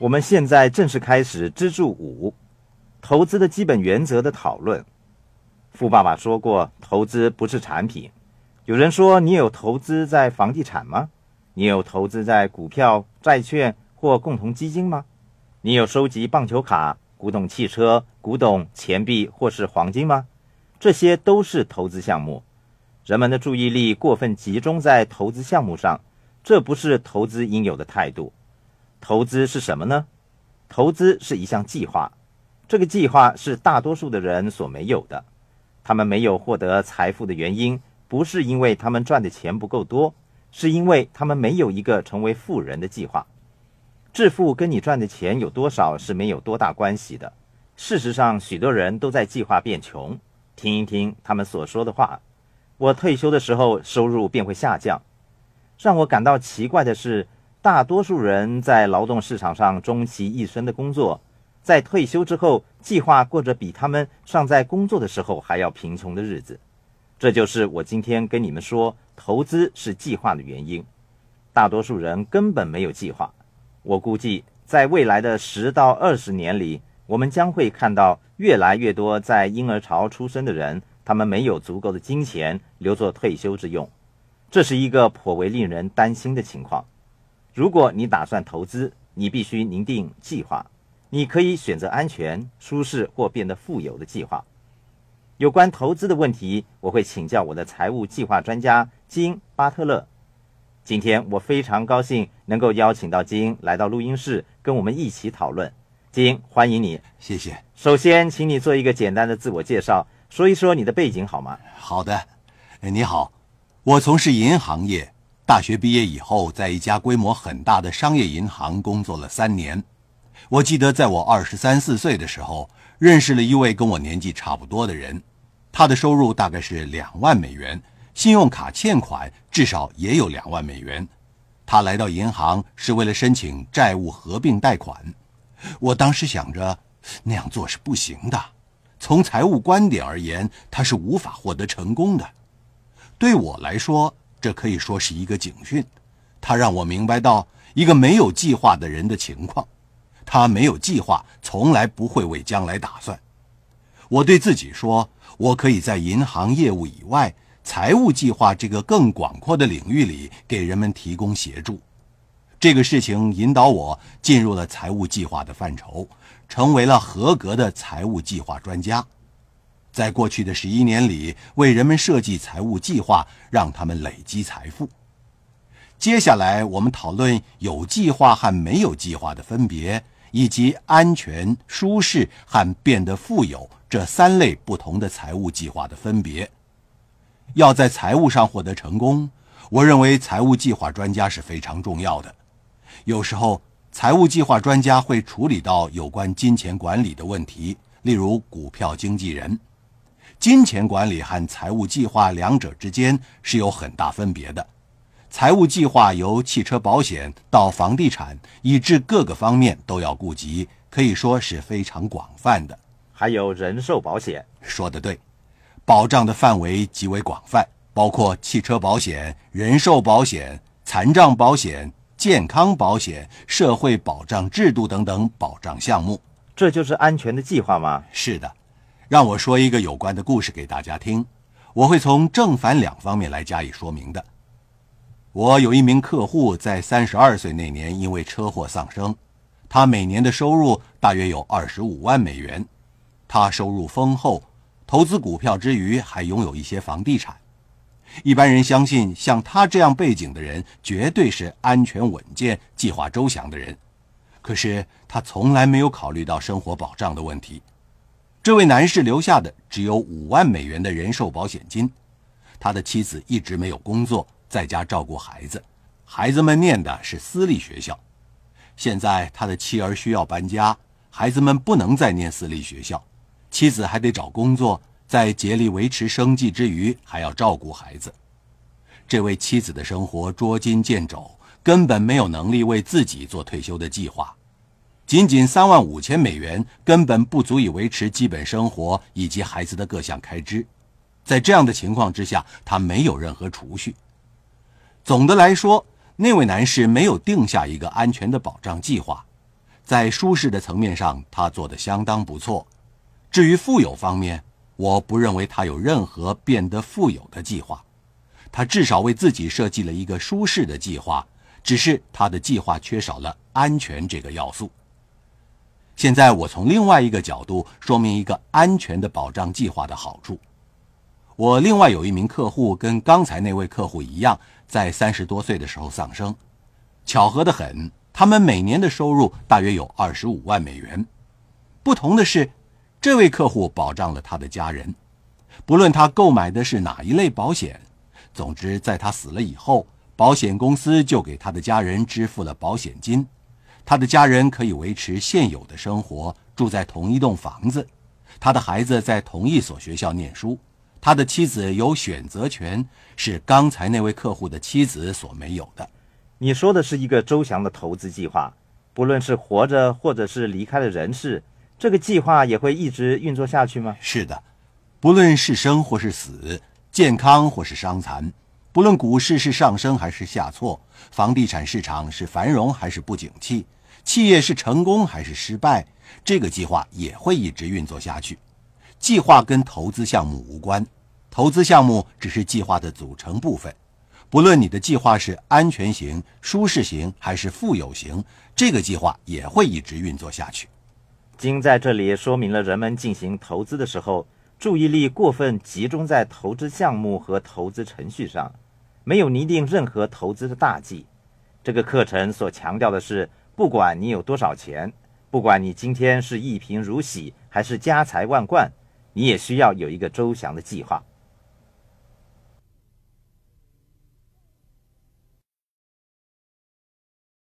我们现在正式开始支柱五，投资的基本原则的讨论。富爸爸说过，投资不是产品。有人说，你有投资在房地产吗？你有投资在股票、债券或共同基金吗？你有收集棒球卡、古董汽车、古董钱币或是黄金吗？这些都是投资项目。人们的注意力过分集中在投资项目上，这不是投资应有的态度。投资是什么呢？投资是一项计划，这个计划是大多数的人所没有的。他们没有获得财富的原因，不是因为他们赚的钱不够多，是因为他们没有一个成为富人的计划。致富跟你赚的钱有多少是没有多大关系的。事实上，许多人都在计划变穷。听一听他们所说的话：我退休的时候收入便会下降。让我感到奇怪的是。大多数人在劳动市场上终其一生的工作，在退休之后，计划过着比他们尚在工作的时候还要贫穷的日子。这就是我今天跟你们说，投资是计划的原因。大多数人根本没有计划。我估计，在未来的十到二十年里，我们将会看到越来越多在婴儿潮出生的人，他们没有足够的金钱留作退休之用。这是一个颇为令人担心的情况。如果你打算投资，你必须拟定计划。你可以选择安全、舒适或变得富有的计划。有关投资的问题，我会请教我的财务计划专家金·巴特勒。今天我非常高兴能够邀请到金来到录音室，跟我们一起讨论。金，欢迎你。谢谢。首先，请你做一个简单的自我介绍，说一说你的背景好吗？好的。你好，我从事银行业。大学毕业以后，在一家规模很大的商业银行工作了三年。我记得在我二十三四岁的时候，认识了一位跟我年纪差不多的人，他的收入大概是两万美元，信用卡欠款至少也有两万美元。他来到银行是为了申请债务合并贷款。我当时想着，那样做是不行的，从财务观点而言，他是无法获得成功的。对我来说，这可以说是一个警讯，他让我明白到一个没有计划的人的情况。他没有计划，从来不会为将来打算。我对自己说，我可以在银行业务以外，财务计划这个更广阔的领域里给人们提供协助。这个事情引导我进入了财务计划的范畴，成为了合格的财务计划专家。在过去的十一年里，为人们设计财务计划，让他们累积财富。接下来，我们讨论有计划和没有计划的分别，以及安全、舒适和变得富有这三类不同的财务计划的分别。要在财务上获得成功，我认为财务计划专家是非常重要的。有时候，财务计划专家会处理到有关金钱管理的问题，例如股票经纪人。金钱管理和财务计划两者之间是有很大分别的。财务计划由汽车保险到房地产，以致各个方面都要顾及，可以说是非常广泛的。还有人寿保险，说得对，保障的范围极为广泛，包括汽车保险、人寿保险、残障保险、健康保险、社会保障制度等等保障项目。这就是安全的计划吗？是的。让我说一个有关的故事给大家听，我会从正反两方面来加以说明的。我有一名客户在三十二岁那年因为车祸丧生，他每年的收入大约有二十五万美元，他收入丰厚，投资股票之余还拥有一些房地产。一般人相信像他这样背景的人绝对是安全稳健、计划周详的人，可是他从来没有考虑到生活保障的问题。这位男士留下的只有五万美元的人寿保险金，他的妻子一直没有工作，在家照顾孩子，孩子们念的是私立学校。现在他的妻儿需要搬家，孩子们不能再念私立学校，妻子还得找工作，在竭力维持生计之余，还要照顾孩子。这位妻子的生活捉襟见肘，根本没有能力为自己做退休的计划。仅仅三万五千美元根本不足以维持基本生活以及孩子的各项开支，在这样的情况之下，他没有任何储蓄。总的来说，那位男士没有定下一个安全的保障计划。在舒适的层面上，他做得相当不错。至于富有方面，我不认为他有任何变得富有的计划。他至少为自己设计了一个舒适的计划，只是他的计划缺少了安全这个要素。现在我从另外一个角度说明一个安全的保障计划的好处。我另外有一名客户，跟刚才那位客户一样，在三十多岁的时候丧生。巧合的很，他们每年的收入大约有二十五万美元。不同的是，这位客户保障了他的家人，不论他购买的是哪一类保险。总之，在他死了以后，保险公司就给他的家人支付了保险金，他的家人可以维持现有的生活，住在同一栋房子，他的孩子在同一所学校念书，他的妻子有选择权，是刚才那位客户的妻子所没有的。你说的是一个周详的投资计划，不论是活着或者是离开了人世，这个计划也会一直运作下去吗？是的，不论是生或是死。健康或是伤残，不论股市是上升还是下挫，房地产市场是繁荣还是不景气，企业是成功还是失败，这个计划也会一直运作下去。计划跟投资项目无关，投资项目只是计划的组成部分。不论你的计划是安全型、舒适型还是富有型，这个计划也会一直运作下去。经在这里说明了人们进行投资的时候。注意力过分集中在投资项目和投资程序上，没有拟定任何投资的大计。这个课程所强调的是，不管你有多少钱，不管你今天是一贫如洗还是家财万贯，你也需要有一个周详的计划。